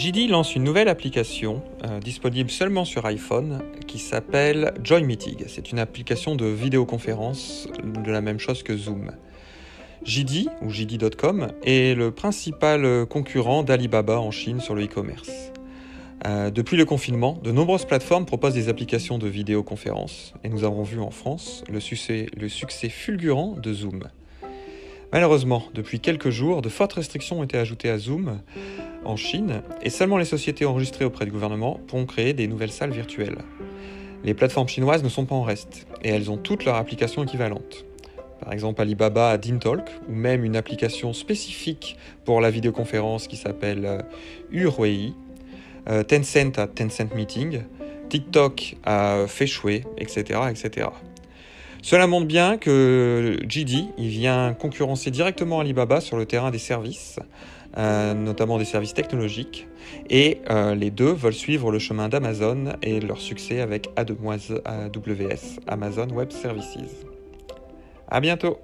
JD lance une nouvelle application euh, disponible seulement sur iPhone qui s'appelle Join Meeting. C'est une application de vidéoconférence de la même chose que Zoom. JD ou JD.com est le principal concurrent d'Alibaba en Chine sur le e-commerce. Euh, depuis le confinement, de nombreuses plateformes proposent des applications de vidéoconférence et nous avons vu en France le succès fulgurant de Zoom. Malheureusement, depuis quelques jours, de fortes restrictions ont été ajoutées à Zoom en Chine et seulement les sociétés enregistrées auprès du gouvernement pourront créer des nouvelles salles virtuelles. Les plateformes chinoises ne sont pas en reste et elles ont toutes leurs applications équivalentes. Par exemple, Alibaba a DinTalk ou même une application spécifique pour la vidéoconférence qui s'appelle Huawei, euh, Tencent a Tencent Meeting, TikTok a Feishui, etc., etc. Cela montre bien que JD il vient concurrencer directement Alibaba sur le terrain des services, euh, notamment des services technologiques, et euh, les deux veulent suivre le chemin d'Amazon et leur succès avec AWS, Amazon Web Services. À bientôt!